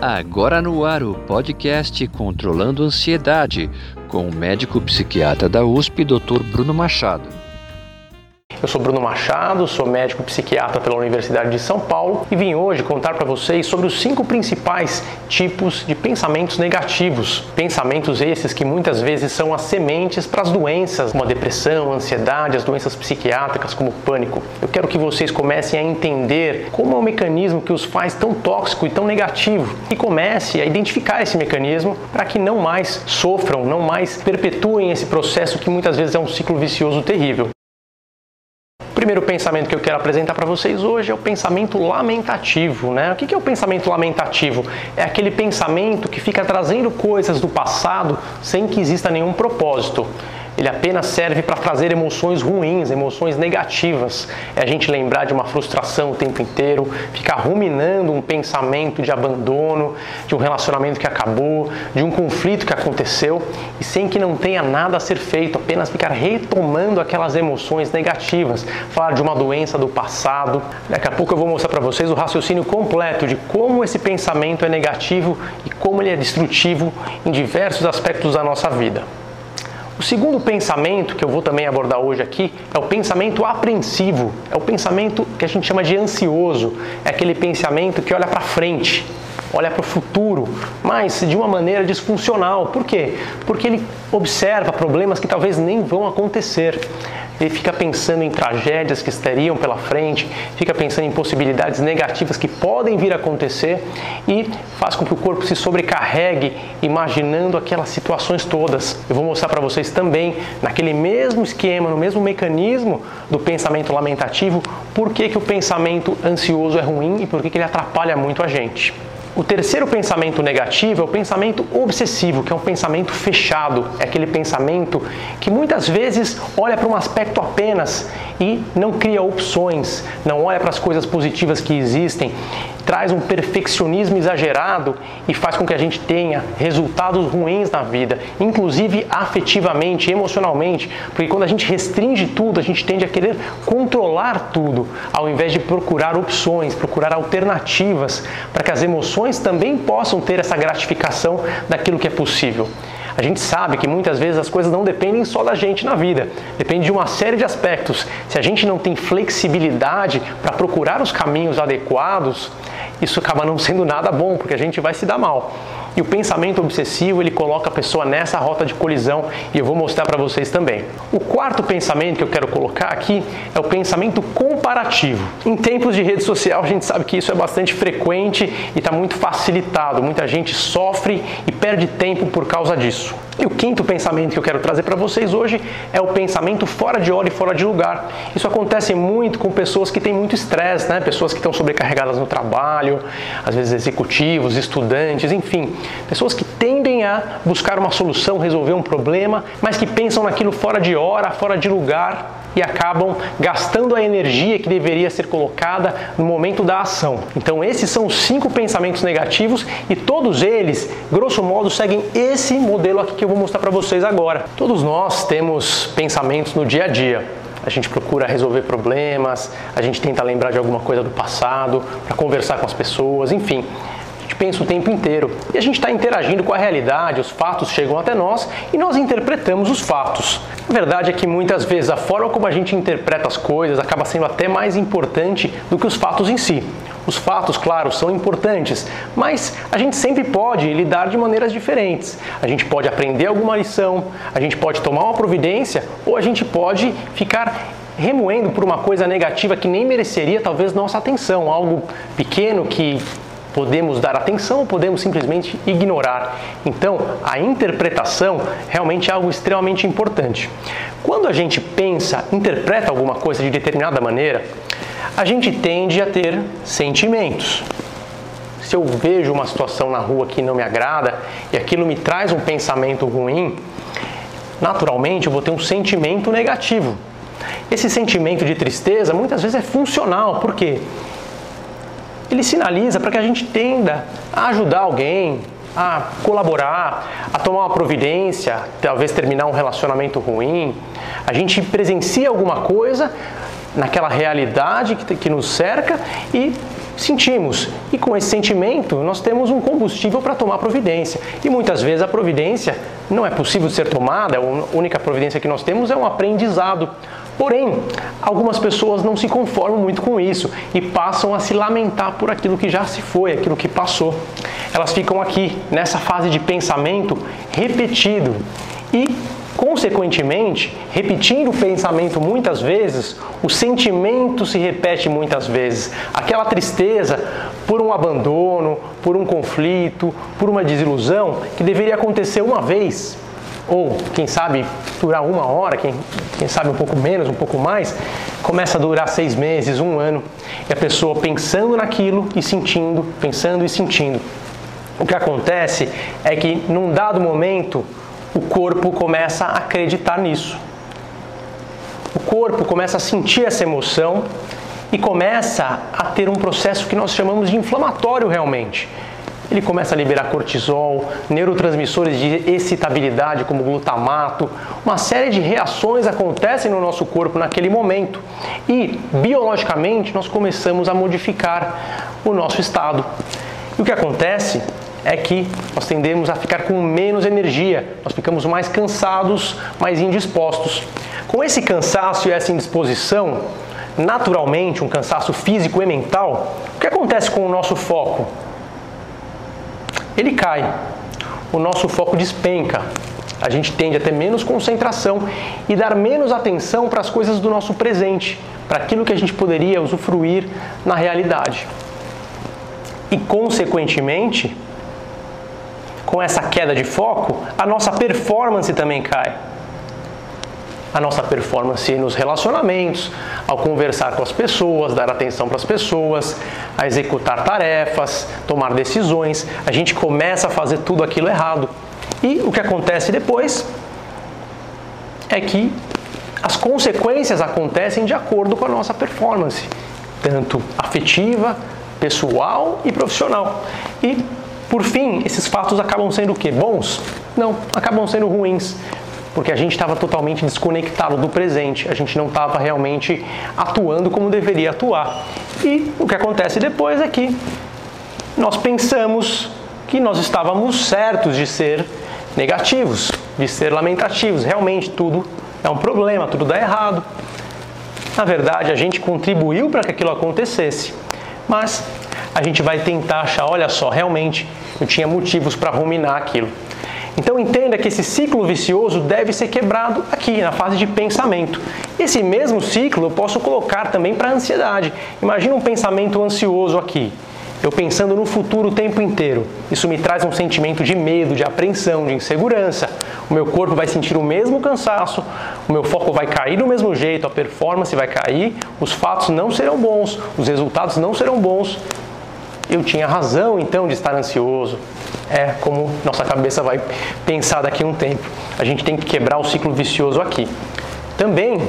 Agora no ar o podcast Controlando Ansiedade, com o médico psiquiatra da USP, Dr. Bruno Machado. Eu sou Bruno Machado, sou médico psiquiatra pela Universidade de São Paulo e vim hoje contar para vocês sobre os cinco principais tipos de pensamentos negativos. Pensamentos esses que muitas vezes são as sementes para as doenças, como a depressão, a ansiedade, as doenças psiquiátricas, como o pânico. Eu quero que vocês comecem a entender como é o mecanismo que os faz tão tóxico e tão negativo e comece a identificar esse mecanismo para que não mais sofram, não mais perpetuem esse processo que muitas vezes é um ciclo vicioso terrível primeiro pensamento que eu quero apresentar para vocês hoje é o pensamento lamentativo. Né? O que é o pensamento lamentativo? É aquele pensamento que fica trazendo coisas do passado sem que exista nenhum propósito ele apenas serve para trazer emoções ruins, emoções negativas. É a gente lembrar de uma frustração o tempo inteiro, ficar ruminando um pensamento de abandono, de um relacionamento que acabou, de um conflito que aconteceu e sem que não tenha nada a ser feito, apenas ficar retomando aquelas emoções negativas, falar de uma doença do passado. Daqui a pouco eu vou mostrar para vocês o raciocínio completo de como esse pensamento é negativo e como ele é destrutivo em diversos aspectos da nossa vida. O segundo pensamento que eu vou também abordar hoje aqui é o pensamento apreensivo, é o pensamento que a gente chama de ansioso, é aquele pensamento que olha para frente, olha para o futuro, mas de uma maneira disfuncional. Por quê? Porque ele observa problemas que talvez nem vão acontecer ele fica pensando em tragédias que estariam pela frente, fica pensando em possibilidades negativas que podem vir a acontecer e faz com que o corpo se sobrecarregue imaginando aquelas situações todas. Eu vou mostrar para vocês também, naquele mesmo esquema, no mesmo mecanismo do pensamento lamentativo, por que, que o pensamento ansioso é ruim e por que, que ele atrapalha muito a gente. O terceiro pensamento negativo é o pensamento obsessivo, que é um pensamento fechado, é aquele pensamento que muitas vezes olha para um aspecto apenas e não cria opções, não olha para as coisas positivas que existem, traz um perfeccionismo exagerado e faz com que a gente tenha resultados ruins na vida, inclusive afetivamente, emocionalmente, porque quando a gente restringe tudo, a gente tende a querer controlar tudo, ao invés de procurar opções, procurar alternativas para que as emoções também possam ter essa gratificação daquilo que é possível. A gente sabe que muitas vezes as coisas não dependem só da gente na vida, depende de uma série de aspectos. Se a gente não tem flexibilidade para procurar os caminhos adequados, isso acaba não sendo nada bom, porque a gente vai se dar mal. E o pensamento obsessivo, ele coloca a pessoa nessa rota de colisão e eu vou mostrar para vocês também. O quarto pensamento que eu quero colocar aqui é o pensamento comparativo. Em tempos de rede social, a gente sabe que isso é bastante frequente e está muito facilitado. Muita gente sofre e perde tempo por causa disso. E o quinto pensamento que eu quero trazer para vocês hoje é o pensamento fora de hora e fora de lugar. Isso acontece muito com pessoas que têm muito estresse, né? pessoas que estão sobrecarregadas no trabalho, às vezes executivos, estudantes, enfim, pessoas que tendem a buscar uma solução, resolver um problema, mas que pensam naquilo fora de hora, fora de lugar e acabam gastando a energia que deveria ser colocada no momento da ação. Então, esses são os cinco pensamentos negativos e todos eles, grosso modo, seguem esse modelo aqui que eu vou mostrar para vocês agora. Todos nós temos pensamentos no dia a dia. A gente procura resolver problemas, a gente tenta lembrar de alguma coisa do passado, para conversar com as pessoas, enfim pensa o tempo inteiro. E a gente está interagindo com a realidade, os fatos chegam até nós e nós interpretamos os fatos. A verdade é que muitas vezes a forma como a gente interpreta as coisas acaba sendo até mais importante do que os fatos em si. Os fatos, claro, são importantes, mas a gente sempre pode lidar de maneiras diferentes. A gente pode aprender alguma lição, a gente pode tomar uma providência ou a gente pode ficar remoendo por uma coisa negativa que nem mereceria talvez nossa atenção, algo pequeno que podemos dar atenção ou podemos simplesmente ignorar. Então, a interpretação realmente é algo extremamente importante. Quando a gente pensa, interpreta alguma coisa de determinada maneira, a gente tende a ter sentimentos. Se eu vejo uma situação na rua que não me agrada e aquilo me traz um pensamento ruim, naturalmente eu vou ter um sentimento negativo. Esse sentimento de tristeza muitas vezes é funcional, por quê? Ele sinaliza para que a gente tenda a ajudar alguém, a colaborar, a tomar uma providência, talvez terminar um relacionamento ruim. A gente presencia alguma coisa naquela realidade que, nos cerca e sentimos. E com esse sentimento, nós temos um combustível para tomar providência. E muitas vezes a providência não é possível de ser tomada, a única providência que nós temos é um aprendizado. Porém, algumas pessoas não se conformam muito com isso e passam a se lamentar por aquilo que já se foi, aquilo que passou. Elas ficam aqui, nessa fase de pensamento repetido e Consequentemente, repetindo o pensamento muitas vezes, o sentimento se repete muitas vezes. Aquela tristeza por um abandono, por um conflito, por uma desilusão que deveria acontecer uma vez, ou quem sabe durar uma hora, quem, quem sabe um pouco menos, um pouco mais, começa a durar seis meses, um ano, e a pessoa pensando naquilo e sentindo, pensando e sentindo. O que acontece é que num dado momento o corpo começa a acreditar nisso. O corpo começa a sentir essa emoção e começa a ter um processo que nós chamamos de inflamatório realmente. Ele começa a liberar cortisol, neurotransmissores de excitabilidade como glutamato, uma série de reações acontecem no nosso corpo naquele momento e biologicamente nós começamos a modificar o nosso estado. E o que acontece é que nós tendemos a ficar com menos energia, nós ficamos mais cansados, mais indispostos. Com esse cansaço e essa indisposição, naturalmente, um cansaço físico e mental, o que acontece com o nosso foco? Ele cai, o nosso foco despenca, a gente tende a ter menos concentração e dar menos atenção para as coisas do nosso presente, para aquilo que a gente poderia usufruir na realidade. E, consequentemente, com essa queda de foco, a nossa performance também cai. A nossa performance nos relacionamentos, ao conversar com as pessoas, dar atenção para as pessoas, a executar tarefas, tomar decisões, a gente começa a fazer tudo aquilo errado. E o que acontece depois é que as consequências acontecem de acordo com a nossa performance, tanto afetiva, pessoal e profissional. E por fim, esses fatos acabam sendo o quê? Bons? Não, acabam sendo ruins, porque a gente estava totalmente desconectado do presente, a gente não estava realmente atuando como deveria atuar. E o que acontece depois é que nós pensamos que nós estávamos certos de ser negativos, de ser lamentativos. Realmente tudo é um problema, tudo dá errado. Na verdade, a gente contribuiu para que aquilo acontecesse, mas a gente vai tentar achar, olha só, realmente eu tinha motivos para ruminar aquilo. Então entenda que esse ciclo vicioso deve ser quebrado aqui, na fase de pensamento. Esse mesmo ciclo eu posso colocar também para a ansiedade. Imagina um pensamento ansioso aqui. Eu pensando no futuro o tempo inteiro. Isso me traz um sentimento de medo, de apreensão, de insegurança. O meu corpo vai sentir o mesmo cansaço, o meu foco vai cair do mesmo jeito, a performance vai cair, os fatos não serão bons, os resultados não serão bons eu tinha razão então de estar ansioso. É como nossa cabeça vai pensar daqui a um tempo. A gente tem que quebrar o ciclo vicioso aqui. Também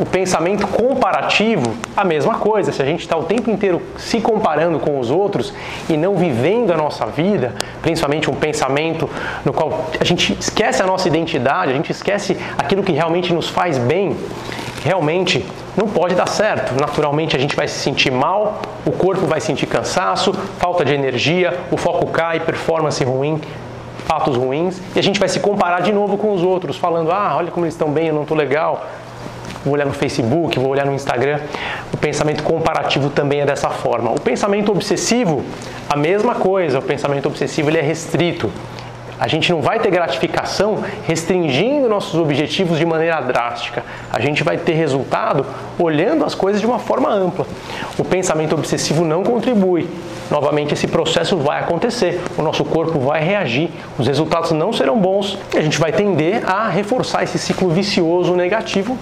o pensamento comparativo, a mesma coisa. Se a gente está o tempo inteiro se comparando com os outros e não vivendo a nossa vida, principalmente um pensamento no qual a gente esquece a nossa identidade, a gente esquece aquilo que realmente nos faz bem, realmente não pode dar certo. Naturalmente a gente vai se sentir mal, o corpo vai sentir cansaço, falta de energia, o foco cai, performance ruim, fatos ruins, e a gente vai se comparar de novo com os outros, falando: ah, olha como eles estão bem, eu não estou legal. Vou olhar no Facebook, vou olhar no Instagram. O pensamento comparativo também é dessa forma. O pensamento obsessivo, a mesma coisa. O pensamento obsessivo ele é restrito. A gente não vai ter gratificação restringindo nossos objetivos de maneira drástica. A gente vai ter resultado olhando as coisas de uma forma ampla. O pensamento obsessivo não contribui. Novamente, esse processo vai acontecer, o nosso corpo vai reagir, os resultados não serão bons e a gente vai tender a reforçar esse ciclo vicioso negativo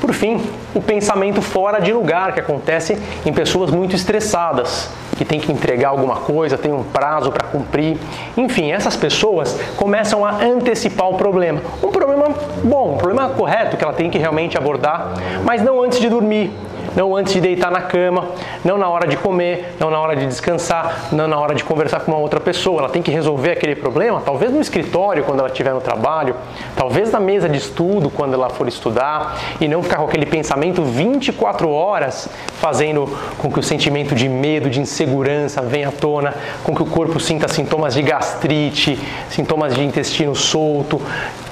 por fim, o pensamento fora de lugar que acontece em pessoas muito estressadas, que tem que entregar alguma coisa, tem um prazo para cumprir. Enfim, essas pessoas começam a antecipar o problema. Um problema bom, um problema correto que ela tem que realmente abordar, mas não antes de dormir. Não antes de deitar na cama, não na hora de comer, não na hora de descansar, não na hora de conversar com uma outra pessoa. Ela tem que resolver aquele problema, talvez no escritório quando ela estiver no trabalho, talvez na mesa de estudo quando ela for estudar e não ficar com aquele pensamento 24 horas fazendo com que o sentimento de medo, de insegurança venha à tona, com que o corpo sinta sintomas de gastrite, sintomas de intestino solto,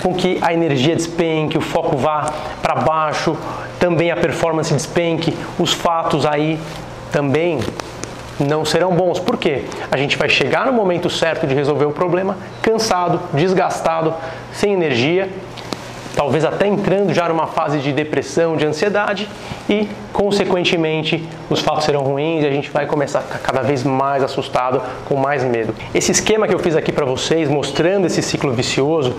com que a energia despenque, o foco vá para baixo, também a performance despenque, os fatos aí também não serão bons. Por quê? A gente vai chegar no momento certo de resolver o problema cansado, desgastado, sem energia talvez até entrando já numa fase de depressão, de ansiedade e, consequentemente, os fatos serão ruins e a gente vai começar a ficar cada vez mais assustado, com mais medo. Esse esquema que eu fiz aqui para vocês, mostrando esse ciclo vicioso,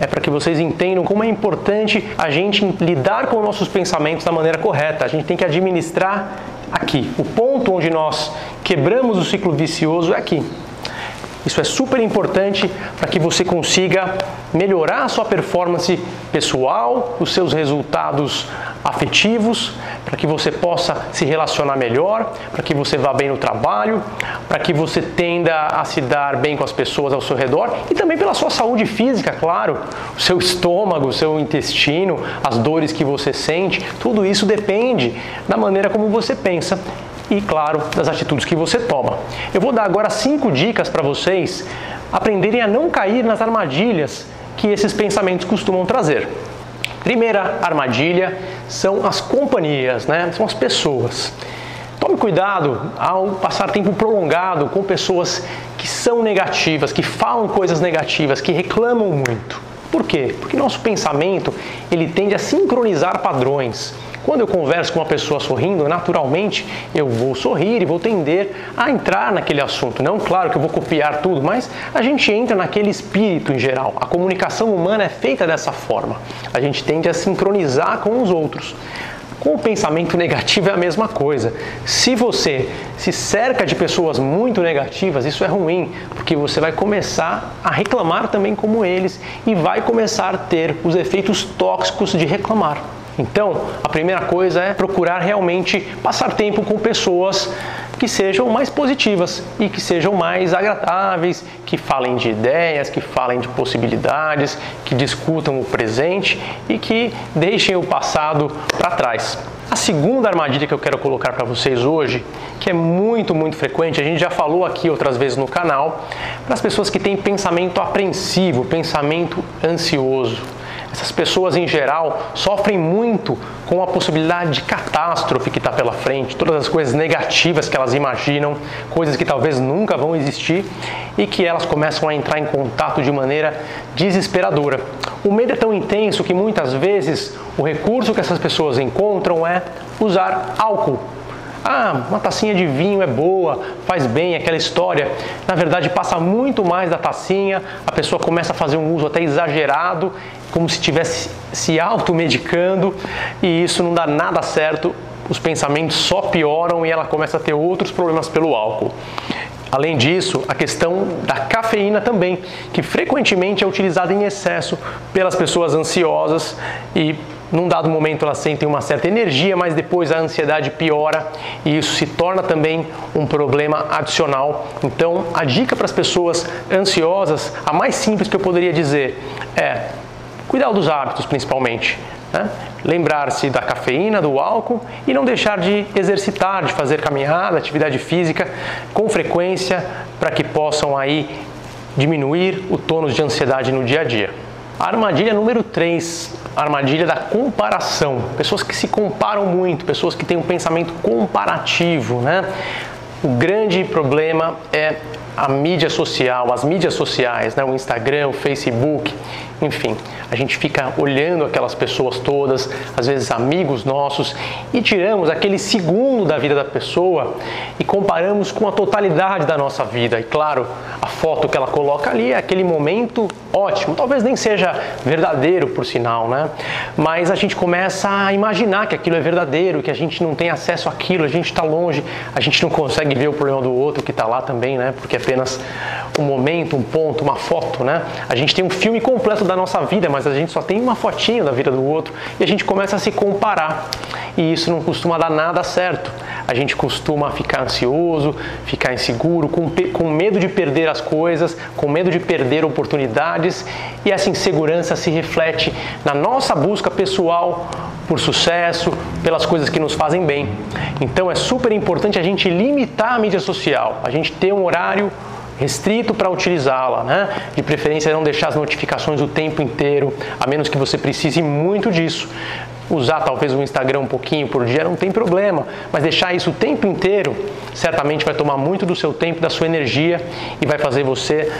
é para que vocês entendam como é importante a gente lidar com nossos pensamentos da maneira correta. A gente tem que administrar aqui. O ponto onde nós quebramos o ciclo vicioso é aqui. Isso é super importante para que você consiga melhorar a sua performance pessoal, os seus resultados afetivos, para que você possa se relacionar melhor, para que você vá bem no trabalho, para que você tenda a se dar bem com as pessoas ao seu redor e também pela sua saúde física, claro, o seu estômago, o seu intestino, as dores que você sente, tudo isso depende da maneira como você pensa e, claro, das atitudes que você toma. Eu vou dar agora cinco dicas para vocês aprenderem a não cair nas armadilhas que esses pensamentos costumam trazer. Primeira armadilha são as companhias, né? são as pessoas. Tome cuidado ao passar tempo prolongado com pessoas que são negativas, que falam coisas negativas, que reclamam muito. Por quê? Porque nosso pensamento ele tende a sincronizar padrões. Quando eu converso com uma pessoa sorrindo, naturalmente eu vou sorrir e vou tender a entrar naquele assunto. Não, claro que eu vou copiar tudo, mas a gente entra naquele espírito em geral. A comunicação humana é feita dessa forma. A gente tende a sincronizar com os outros. Com o pensamento negativo é a mesma coisa. Se você se cerca de pessoas muito negativas, isso é ruim, porque você vai começar a reclamar também como eles e vai começar a ter os efeitos tóxicos de reclamar. Então, a primeira coisa é procurar realmente passar tempo com pessoas que sejam mais positivas e que sejam mais agradáveis, que falem de ideias, que falem de possibilidades, que discutam o presente e que deixem o passado para trás. A segunda armadilha que eu quero colocar para vocês hoje, que é muito, muito frequente, a gente já falou aqui outras vezes no canal, para as pessoas que têm pensamento apreensivo, pensamento ansioso. Essas pessoas em geral sofrem muito com a possibilidade de catástrofe que está pela frente, todas as coisas negativas que elas imaginam, coisas que talvez nunca vão existir e que elas começam a entrar em contato de maneira desesperadora. O medo é tão intenso que muitas vezes o recurso que essas pessoas encontram é usar álcool ah, uma tacinha de vinho é boa, faz bem, aquela história. Na verdade, passa muito mais da tacinha, a pessoa começa a fazer um uso até exagerado, como se estivesse se automedicando, e isso não dá nada certo. Os pensamentos só pioram e ela começa a ter outros problemas pelo álcool. Além disso, a questão da cafeína também, que frequentemente é utilizada em excesso pelas pessoas ansiosas e num dado momento elas sentem uma certa energia, mas depois a ansiedade piora e isso se torna também um problema adicional. Então, a dica para as pessoas ansiosas, a mais simples que eu poderia dizer é cuidar dos hábitos principalmente. Né? Lembrar-se da cafeína, do álcool e não deixar de exercitar, de fazer caminhada, atividade física com frequência para que possam aí diminuir o tônus de ansiedade no dia a dia. Armadilha número 3, a armadilha da comparação. Pessoas que se comparam muito, pessoas que têm um pensamento comparativo, né? O grande problema é a mídia social, as mídias sociais, né? o Instagram, o Facebook, enfim, a gente fica olhando aquelas pessoas todas, às vezes amigos nossos, e tiramos aquele segundo da vida da pessoa e comparamos com a totalidade da nossa vida. E claro, a foto que ela coloca ali é aquele momento ótimo, talvez nem seja verdadeiro por sinal, né? Mas a gente começa a imaginar que aquilo é verdadeiro, que a gente não tem acesso àquilo, a gente está longe, a gente não consegue ver o problema do outro que está lá também, né? Porque é apenas um momento, um ponto, uma foto, né? A gente tem um filme completo da nossa vida, mas a gente só tem uma fotinho da vida do outro e a gente começa a se comparar. E isso não costuma dar nada certo. A gente costuma ficar ansioso, ficar inseguro, com, com medo de perder as coisas, com medo de perder oportunidades e essa insegurança se reflete na nossa busca pessoal por sucesso, pelas coisas que nos fazem bem. Então é super importante a gente limitar a mídia social, a gente ter um horário restrito para utilizá-la, né? De preferência não deixar as notificações o tempo inteiro, a menos que você precise muito disso usar talvez o Instagram um pouquinho por dia, não tem problema, mas deixar isso o tempo inteiro certamente vai tomar muito do seu tempo, da sua energia e vai fazer você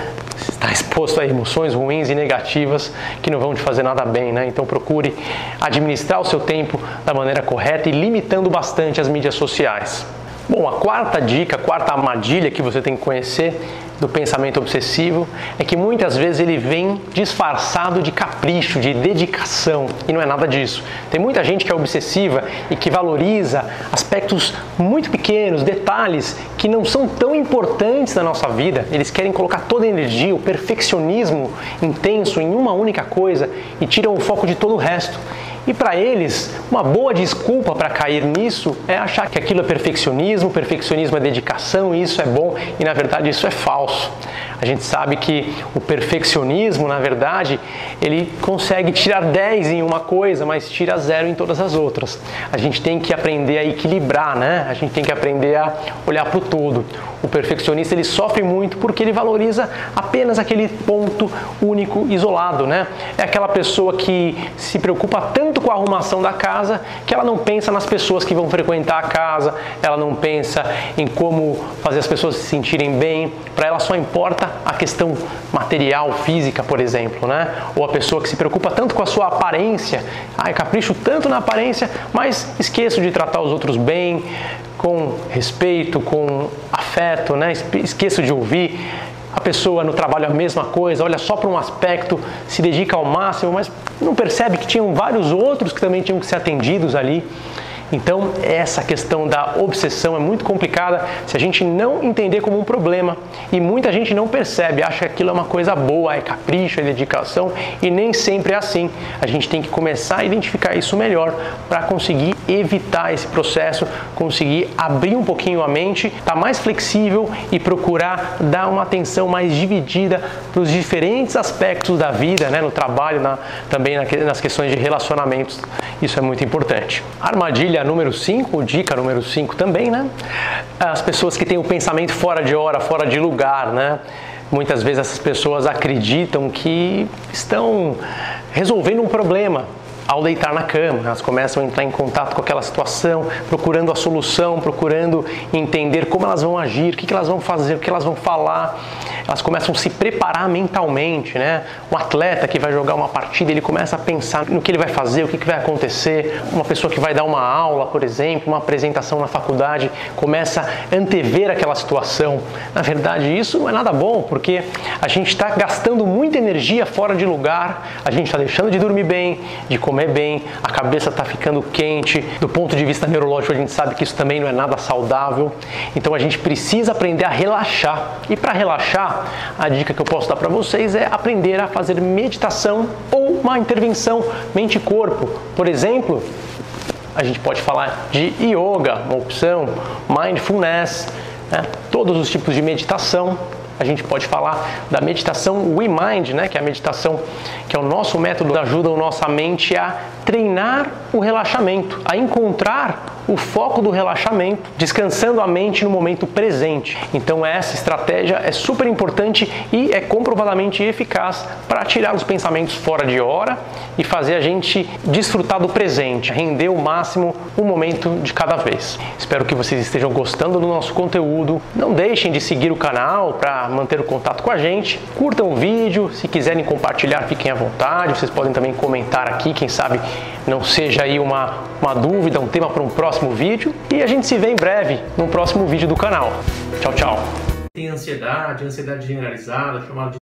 estar exposto a emoções ruins e negativas que não vão te fazer nada bem, né? Então procure administrar o seu tempo da maneira correta e limitando bastante as mídias sociais. Bom, a quarta dica, a quarta armadilha que você tem que conhecer do pensamento obsessivo é que muitas vezes ele vem disfarçado de capricho, de dedicação, e não é nada disso. Tem muita gente que é obsessiva e que valoriza aspectos muito pequenos, detalhes que não são tão importantes na nossa vida. Eles querem colocar toda a energia, o perfeccionismo intenso em uma única coisa e tiram o foco de todo o resto. E para eles, uma boa desculpa para cair nisso é achar que aquilo é perfeccionismo, perfeccionismo é dedicação, isso é bom, e na verdade isso é falso. A gente sabe que o perfeccionismo, na verdade, ele consegue tirar 10 em uma coisa, mas tira zero em todas as outras. A gente tem que aprender a equilibrar, né? A gente tem que aprender a olhar para o todo. O perfeccionista ele sofre muito porque ele valoriza apenas aquele ponto único, isolado, né? É aquela pessoa que se preocupa tanto com a arrumação da casa que ela não pensa nas pessoas que vão frequentar a casa, ela não pensa em como fazer as pessoas se sentirem bem. Para ela só importa a questão material, física, por exemplo, né? Ou a pessoa que se preocupa tanto com a sua aparência, ai, capricho tanto na aparência, mas esqueço de tratar os outros bem, com respeito, com afeto, né? Esqueço de ouvir. A pessoa no trabalho a mesma coisa, olha só para um aspecto, se dedica ao máximo, mas não percebe que tinham vários outros que também tinham que ser atendidos ali. Então, essa questão da obsessão é muito complicada se a gente não entender como um problema. E muita gente não percebe, acha que aquilo é uma coisa boa, é capricho, é dedicação, e nem sempre é assim. A gente tem que começar a identificar isso melhor para conseguir evitar esse processo, conseguir abrir um pouquinho a mente, estar tá mais flexível e procurar dar uma atenção mais dividida para os diferentes aspectos da vida, né, no trabalho, na, também nas questões de relacionamentos. Isso é muito importante. Armadilha Número 5, dica número 5 também, né? As pessoas que têm o pensamento fora de hora, fora de lugar, né? Muitas vezes essas pessoas acreditam que estão resolvendo um problema, ao deitar na cama. Elas começam a entrar em contato com aquela situação, procurando a solução, procurando entender como elas vão agir, o que elas vão fazer, o que elas vão falar. Elas começam a se preparar mentalmente, né? Um atleta que vai jogar uma partida, ele começa a pensar no que ele vai fazer, o que vai acontecer. Uma pessoa que vai dar uma aula, por exemplo, uma apresentação na faculdade, começa a antever aquela situação. Na verdade, isso não é nada bom, porque a gente está gastando muita energia fora de lugar, a gente está deixando de dormir bem, de comer comer bem, a cabeça está ficando quente. Do ponto de vista neurológico, a gente sabe que isso também não é nada saudável. Então a gente precisa aprender a relaxar. E para relaxar, a dica que eu posso dar para vocês é aprender a fazer meditação ou uma intervenção mente-corpo. Por exemplo, a gente pode falar de yoga, uma opção, mindfulness, né? todos os tipos de meditação a gente pode falar da meditação WeMind, né, que é a meditação que é o nosso método que ajuda a nossa mente a treinar o relaxamento, a encontrar o foco do relaxamento, descansando a mente no momento presente. Então essa estratégia é super importante e é comprovadamente eficaz para tirar os pensamentos fora de hora e fazer a gente desfrutar do presente, render o máximo o momento de cada vez. Espero que vocês estejam gostando do nosso conteúdo. Não deixem de seguir o canal para manter o contato com a gente. Curtam o vídeo, se quiserem compartilhar, fiquem à vontade. Vocês podem também comentar aqui, quem sabe não seja aí uma, uma dúvida, um tema para um próximo vídeo. E a gente se vê em breve no próximo vídeo do canal. Tchau, tchau. Tem ansiedade, ansiedade generalizada, chamada de